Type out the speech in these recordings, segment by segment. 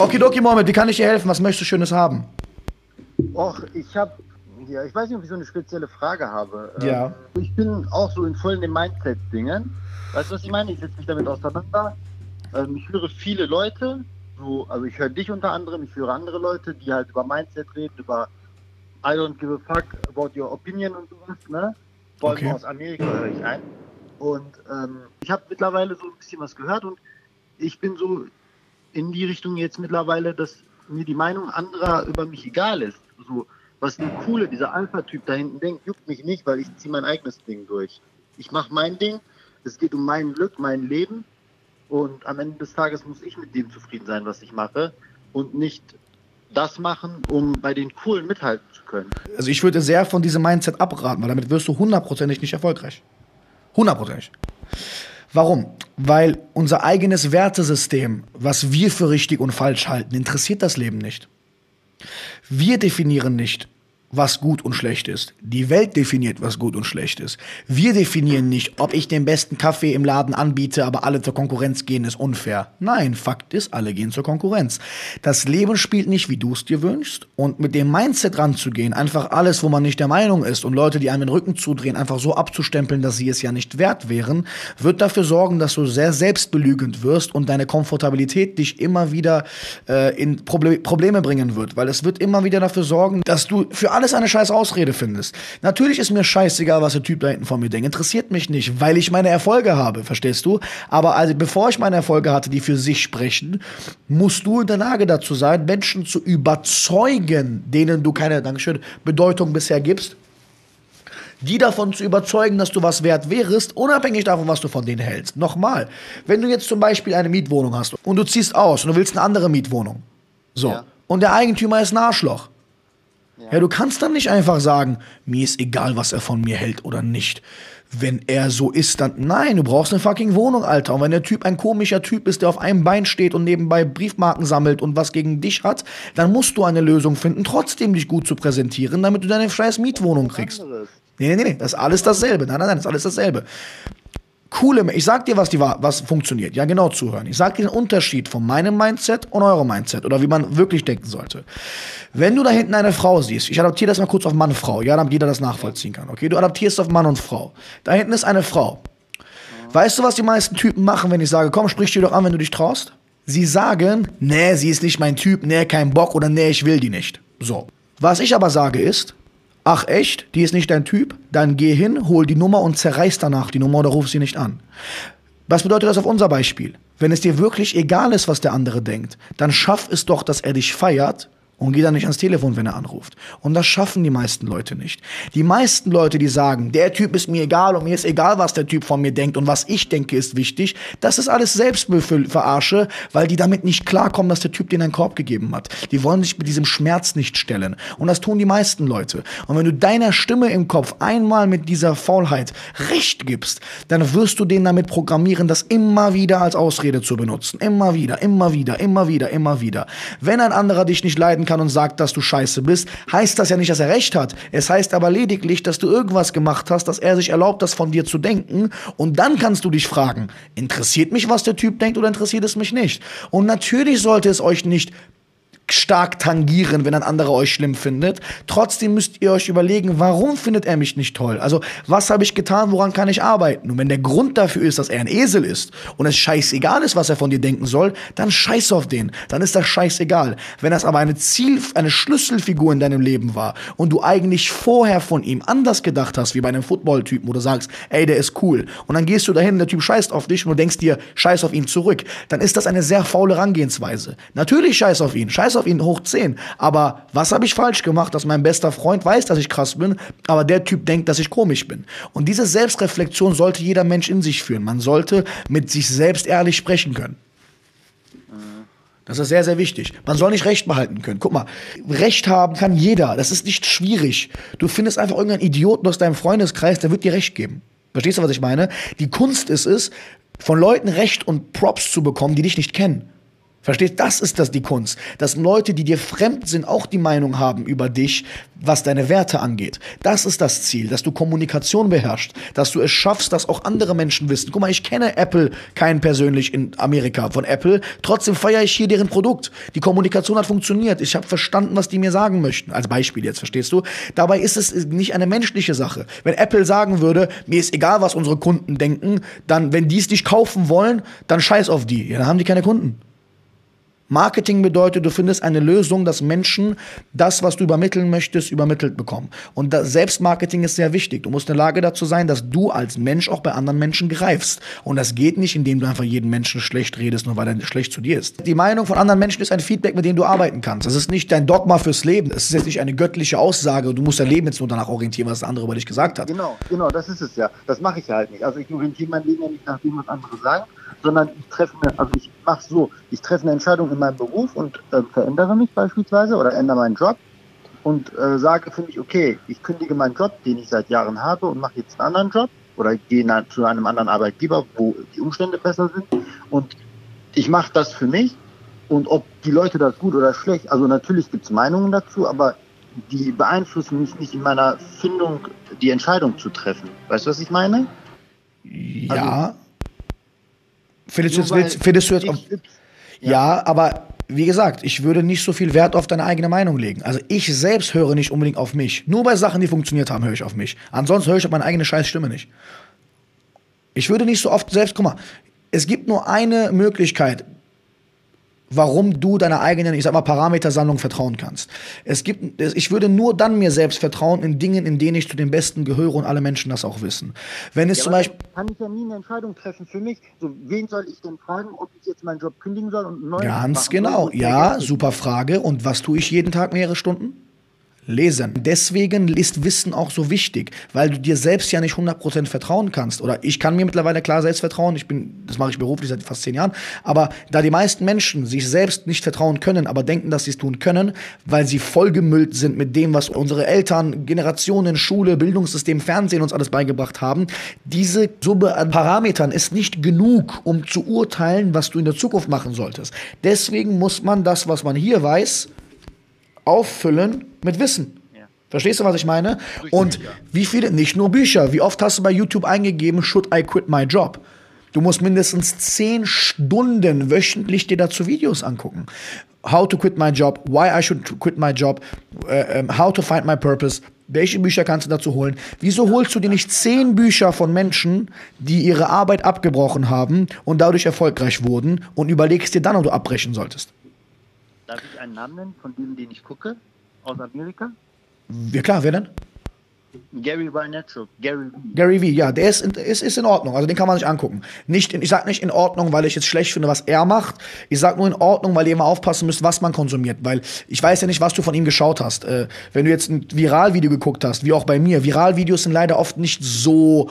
Okidoki Mohammed, wie kann ich dir helfen? Was möchtest du Schönes haben? Och, ich habe, ja, ich weiß nicht, ob ich so eine spezielle Frage habe. Ja. Ähm, ich bin auch so in voll in den Mindset-Dingen. Weißt du, was ich meine? Ich setze mich damit auseinander. Ähm, ich höre viele Leute, so, also ich höre dich unter anderem, ich höre andere Leute, die halt über Mindset reden, über I don't give a fuck about your opinion und sowas, ne? Vor allem Okay. aus Amerika höre ich ein. Und ähm, ich habe mittlerweile so ein bisschen was gehört und ich bin so in die Richtung jetzt mittlerweile, dass mir die Meinung anderer über mich egal ist. So, was der Coole, dieser Alpha-Typ da hinten denkt, juckt mich nicht, weil ich ziehe mein eigenes Ding durch. Ich mache mein Ding, es geht um mein Glück, mein Leben und am Ende des Tages muss ich mit dem zufrieden sein, was ich mache und nicht das machen, um bei den Coolen mithalten zu können. Also ich würde sehr von diesem Mindset abraten, weil damit wirst du hundertprozentig nicht erfolgreich. Hundertprozentig. Warum? Weil unser eigenes Wertesystem, was wir für richtig und falsch halten, interessiert das Leben nicht. Wir definieren nicht, was gut und schlecht ist. Die Welt definiert, was gut und schlecht ist. Wir definieren nicht, ob ich den besten Kaffee im Laden anbiete, aber alle zur Konkurrenz gehen, ist unfair. Nein, Fakt ist, alle gehen zur Konkurrenz. Das Leben spielt nicht, wie du es dir wünschst. Und mit dem Mindset ranzugehen, einfach alles, wo man nicht der Meinung ist und Leute, die einem den Rücken zudrehen, einfach so abzustempeln, dass sie es ja nicht wert wären, wird dafür sorgen, dass du sehr selbstbelügend wirst und deine Komfortabilität dich immer wieder äh, in Proble Probleme bringen wird. Weil es wird immer wieder dafür sorgen, dass du für alles eine scheiß Ausrede findest. Natürlich ist mir scheißegal, was der Typ da hinten von mir denkt. Interessiert mich nicht, weil ich meine Erfolge habe, verstehst du? Aber also bevor ich meine Erfolge hatte, die für sich sprechen, musst du in der Lage dazu sein, Menschen zu überzeugen, denen du keine, Dankeschön, Bedeutung bisher gibst, die davon zu überzeugen, dass du was wert wärst, unabhängig davon, was du von denen hältst. Nochmal, wenn du jetzt zum Beispiel eine Mietwohnung hast und du ziehst aus und du willst eine andere Mietwohnung, so, Ja. und der Eigentümer ist ein Arschloch, ja. du kannst dann nicht einfach sagen, mir ist egal, was er von mir hält oder nicht. Wenn er so ist, dann nein, du brauchst eine fucking Wohnung, Alter. Und wenn der Typ ein komischer Typ ist, der auf einem Bein steht und nebenbei Briefmarken sammelt und was gegen dich hat, dann musst du eine Lösung finden, trotzdem dich gut zu präsentieren, damit du deine scheiß Mietwohnung kriegst. Nee, nee, nee, das ist alles dasselbe. Nein, nein, nein, das ist alles dasselbe. Coole, ich sag dir, was, die, wa- was funktioniert. Ja, genau zuhören. Ich sag dir den Unterschied von meinem Mindset und eurem Mindset oder wie man wirklich denken sollte. Wenn du da hinten eine Frau siehst, ich adaptiere das mal kurz auf Mann, Frau, ja, damit jeder das nachvollziehen kann, okay? Du adaptierst auf Mann und Frau. Da hinten ist eine Frau. Weißt du, was die meisten Typen machen, wenn ich sage, komm, sprich die doch an, wenn du dich traust? Sie sagen, nee, sie ist nicht mein Typ, nee, kein Bock oder nee, ich will die nicht. So. Was ich aber sage ist, ach echt, die ist nicht dein Typ, dann geh hin, hol die Nummer und zerreiß danach die Nummer oder ruf sie nicht an. Was bedeutet das auf unser Beispiel? Wenn es dir wirklich egal ist, was der andere denkt, dann schaff es doch, dass er dich feiert und geh dann nicht ans Telefon, wenn er anruft. Und das schaffen die meisten Leute nicht. Die meisten Leute, die sagen, der Typ ist mir egal und mir ist egal, was der Typ von mir denkt und was ich denke, ist wichtig, das ist alles Selbstverarsche, weil die damit nicht klarkommen, dass der Typ denen einen Korb gegeben hat. Die wollen sich mit diesem Schmerz nicht stellen. Und das tun die meisten Leute. Und wenn du deiner Stimme im Kopf einmal mit dieser Faulheit Recht gibst, dann wirst du den damit programmieren, das immer wieder als Ausrede zu benutzen. Immer wieder, immer wieder, immer wieder, immer wieder. Wenn ein anderer dich nicht leiden kann und sagt, dass du scheiße bist, heißt das ja nicht, dass er recht hat. Es heißt aber lediglich, dass du irgendwas gemacht hast, dass er sich erlaubt, das von dir zu denken. Und dann kannst du dich fragen, interessiert mich, was der Typ denkt oder interessiert es mich nicht? Und natürlich sollte es euch nicht stark tangieren, wenn ein anderer euch schlimm findet. Trotzdem müsst ihr euch überlegen, warum findet er mich nicht toll? Also, was habe ich getan, woran kann ich arbeiten? Und wenn der Grund dafür ist, dass er ein Esel ist und es scheißegal ist, was er von dir denken soll, dann scheiß auf den. Dann ist das scheißegal. Wenn das aber eine Ziel, eine Schlüsselfigur in deinem Leben war und du eigentlich vorher von ihm anders gedacht hast, wie bei einem Footballtypen, wo du sagst, ey, der ist cool. Und dann gehst du dahin, der Typ scheißt auf dich und du denkst dir, scheiß auf ihn zurück. Dann ist das eine sehr faule Herangehensweise. Natürlich scheiß auf ihn, scheiß auf ihn hoch 10. Aber was habe ich falsch gemacht, dass mein bester Freund weiß, dass ich krass bin, aber der Typ denkt, dass ich komisch bin? Und diese Selbstreflexion sollte jeder Mensch in sich führen. Man sollte mit sich selbst ehrlich sprechen können. Das ist sehr, sehr wichtig. Man soll nicht Recht behalten können. Guck mal, Recht haben kann jeder. Das ist nicht schwierig. Du findest einfach irgendeinen Idioten aus deinem Freundeskreis, der wird dir Recht geben. Verstehst du, was ich meine? Die Kunst ist es, von Leuten Recht und Props zu bekommen, die dich nicht kennen. Verstehst? Das ist das die Kunst. Dass Leute, die dir fremd sind, auch die Meinung haben über dich, was deine Werte angeht. Das ist das Ziel, dass du Kommunikation beherrschst, dass du es schaffst, dass auch andere Menschen wissen. Guck mal, ich kenne Apple keinen persönlich in Amerika von Apple. Trotzdem feiere ich hier deren Produkt. Die Kommunikation hat funktioniert. Ich habe verstanden, was die mir sagen möchten. Als Beispiel jetzt, verstehst du? Dabei ist es nicht eine menschliche Sache. Wenn Apple sagen würde, mir ist egal, was unsere Kunden denken, dann, wenn die es nicht kaufen wollen, dann scheiß auf die. Ja, dann haben die keine Kunden. Marketing bedeutet, du findest eine Lösung, dass Menschen das, was du übermitteln möchtest, übermittelt bekommen. Und das Selbstmarketing ist sehr wichtig. Du musst in der Lage dazu sein, dass du als Mensch auch bei anderen Menschen greifst. Und das geht nicht, indem du einfach jeden Menschen schlecht redest, nur weil er schlecht zu dir ist. Die Meinung von anderen Menschen ist ein Feedback, mit dem du arbeiten kannst. Das ist nicht dein Dogma fürs Leben. Es ist jetzt nicht eine göttliche Aussage. Du musst dein Leben jetzt nur danach orientieren, was der andere über dich gesagt hat. Genau, genau, das ist es ja. Das mache ich ja halt nicht. Also ich orientiere mein Leben ja nicht nach dem, was andere sagen, sondern ich treffe eine, also ich mache so, ich treffe eine Entscheidung in meinem Beruf und äh, verändere mich beispielsweise oder ändere meinen Job und äh, sage für mich, okay, ich kündige meinen Job, den ich seit Jahren habe und mache jetzt einen anderen Job oder gehe zu einem anderen Arbeitgeber, wo die Umstände besser sind und ich mache das für mich und ob die Leute das gut oder schlecht, also natürlich gibt es Meinungen dazu, aber die beeinflussen mich nicht in meiner Findung, die Entscheidung zu treffen. Weißt du, was ich meine? Ja. Also, Findest du jetzt, findest du jetzt auf, ja. ja, aber wie gesagt, ich würde nicht so viel Wert auf deine eigene Meinung legen. Also ich selbst höre nicht unbedingt auf mich. Nur bei Sachen, die funktioniert haben, höre ich auf mich. Ansonsten höre ich auf meine eigene Scheißstimme nicht. Ich würde nicht so oft selbst, guck mal, es gibt nur eine Möglichkeit, warum du deiner eigenen, ich sag mal, Parametersammlung vertrauen kannst. Es gibt, ich würde nur dann mir selbst vertrauen in Dingen, in denen ich zu den Besten gehöre und alle Menschen das auch wissen. Wenn es ja, zum Beispiel. Kann ich ja nie eine Entscheidung treffen für mich. So, wen soll ich denn fragen, ob ich jetzt meinen Job kündigen soll und einen neuen Ganz genau. Ja, super Frage. Und was tue ich jeden Tag mehrere Stunden? Lesen. Deswegen ist Wissen auch so wichtig, weil du dir selbst ja nicht 100% vertrauen kannst. Oder ich kann mir mittlerweile klar selbst vertrauen. Ich bin, das mache ich beruflich seit fast zehn Jahren. Aber da die meisten Menschen sich selbst nicht vertrauen können, aber denken, dass sie es tun können, weil sie vollgemüllt sind mit dem, was unsere Eltern, Generationen, Schule, Bildungssystem, Fernsehen uns alles beigebracht haben, diese Summe an Parametern ist nicht genug, um zu urteilen, was du in der Zukunft machen solltest. Deswegen muss man das, was man hier weiß, auffüllen mit Wissen. Verstehst du, was ich meine? Und wie viele, nicht nur Bücher, wie oft hast du bei YouTube eingegeben, should I quit my job? Du musst mindestens zehn Stunden wöchentlich dir dazu Videos angucken. How to quit my job, why I should quit my job, uh, um, how to find my purpose. Welche Bücher kannst du dazu holen? Wieso holst du dir nicht zehn Bücher von Menschen, die ihre Arbeit abgebrochen haben und dadurch erfolgreich wurden und überlegst dir dann, ob du abbrechen solltest? Darf ich einen Namen nennen von denen, den ich gucke? Aus Amerika? Ja klar, wer denn? Gary Vaynerchuk, Gary V. Gary V, ja, der ist, ist, ist in Ordnung. Also den kann man sich angucken. Nicht, ich sag nicht in Ordnung, weil ich jetzt schlecht finde, was er macht. Ich sag nur in Ordnung, weil ihr immer aufpassen müsst, was man konsumiert. Weil ich weiß ja nicht, was du von ihm geschaut hast. Äh, wenn du jetzt ein Viralvideo geguckt hast, wie auch bei mir, Viralvideos sind leider oft nicht so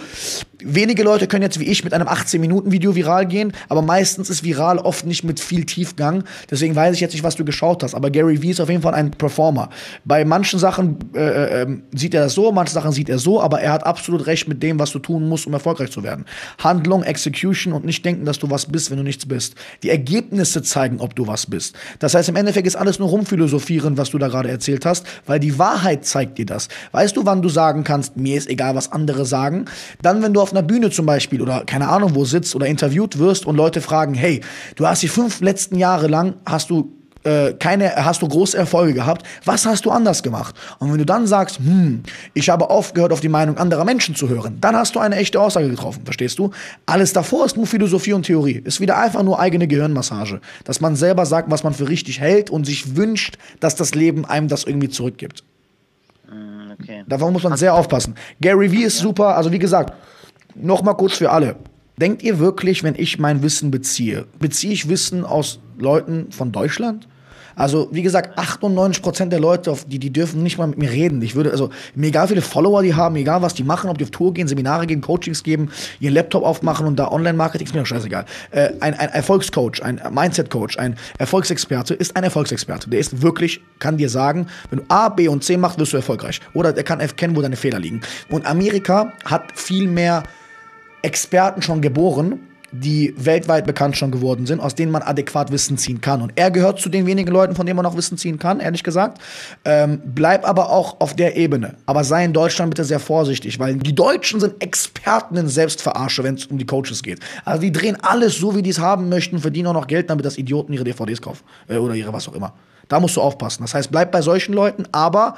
wenige Leute können jetzt wie ich mit einem 18-Minuten-Video viral gehen, aber meistens ist viral oft nicht mit viel Tiefgang. Deswegen weiß ich jetzt nicht, was du geschaut hast. Aber Gary Vee ist auf jeden Fall ein Performer. Bei manchen Sachen äh, äh, sieht er das so, Sachen sieht er so, aber er hat absolut recht mit dem, was du tun musst, um erfolgreich zu werden. Handlung, Execution und nicht denken, dass du was bist, wenn du nichts bist. Die Ergebnisse zeigen, ob du was bist. Das heißt, im Endeffekt ist alles nur rumphilosophieren, was du da gerade erzählt hast, weil die Wahrheit zeigt dir das. Weißt du, wann du sagen kannst, mir ist egal, was andere sagen? Dann, wenn du auf einer Bühne zum Beispiel oder keine Ahnung wo sitzt oder interviewt wirst und Leute fragen, hey, du hast die fünf letzten Jahre lang, hast du äh, keine, hast du große Erfolge gehabt, was hast du anders gemacht? Und wenn du dann sagst, hm, ich habe aufgehört, auf die Meinung anderer Menschen zu hören, dann hast du eine echte Aussage getroffen, verstehst du? Alles davor ist nur Philosophie und Theorie, ist wieder einfach nur eigene Gehirnmassage, dass man selber sagt, was man für richtig hält und sich wünscht, dass das Leben einem das irgendwie zurückgibt. Hm, okay. Davon muss man sehr aufpassen. Gary Vee ist super, also wie gesagt, Nochmal kurz für alle. Denkt ihr wirklich, wenn ich mein Wissen beziehe, beziehe ich Wissen aus Leuten von Deutschland? Also, wie gesagt, 98% der Leute, die, die dürfen nicht mal mit mir reden. Ich würde, also, mir egal wie viele Follower die haben, egal was die machen, ob die auf Tour gehen, Seminare geben, Coachings geben, ihren Laptop aufmachen und da Online-Marketing, ist mir doch scheißegal. Äh, ein, ein Erfolgscoach, ein Mindset-Coach, ein Erfolgsexperte ist ein Erfolgsexperte. Der ist wirklich, kann dir sagen, wenn du A, B und C machst, wirst du erfolgreich. Oder der kann erkennen, wo deine Fehler liegen. Und Amerika hat viel mehr Experten schon geboren die weltweit bekannt schon geworden sind, aus denen man adäquat Wissen ziehen kann. Und er gehört zu den wenigen Leuten, von denen man auch Wissen ziehen kann, ehrlich gesagt. Ähm, bleib aber auch auf der Ebene. Aber sei in Deutschland bitte sehr vorsichtig, weil die Deutschen sind Experten in Selbstverarsche, wenn es um die Coaches geht. Also die drehen alles so, wie die es haben möchten, verdienen auch noch Geld, damit das Idioten ihre DVDs kaufen. Äh, oder ihre was auch immer. Da musst du aufpassen. Das heißt, bleib bei solchen Leuten, aber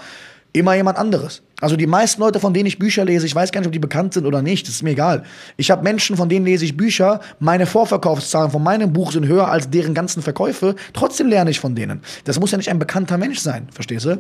immer jemand anderes. Also die meisten Leute, von denen ich Bücher lese, ich weiß gar nicht, ob die bekannt sind oder nicht, das ist mir egal. Ich habe Menschen, von denen lese ich Bücher, meine Vorverkaufszahlen von meinem Buch sind höher als deren ganzen Verkäufe, trotzdem lerne ich von denen. Das muss ja nicht ein bekannter Mensch sein, verstehst du?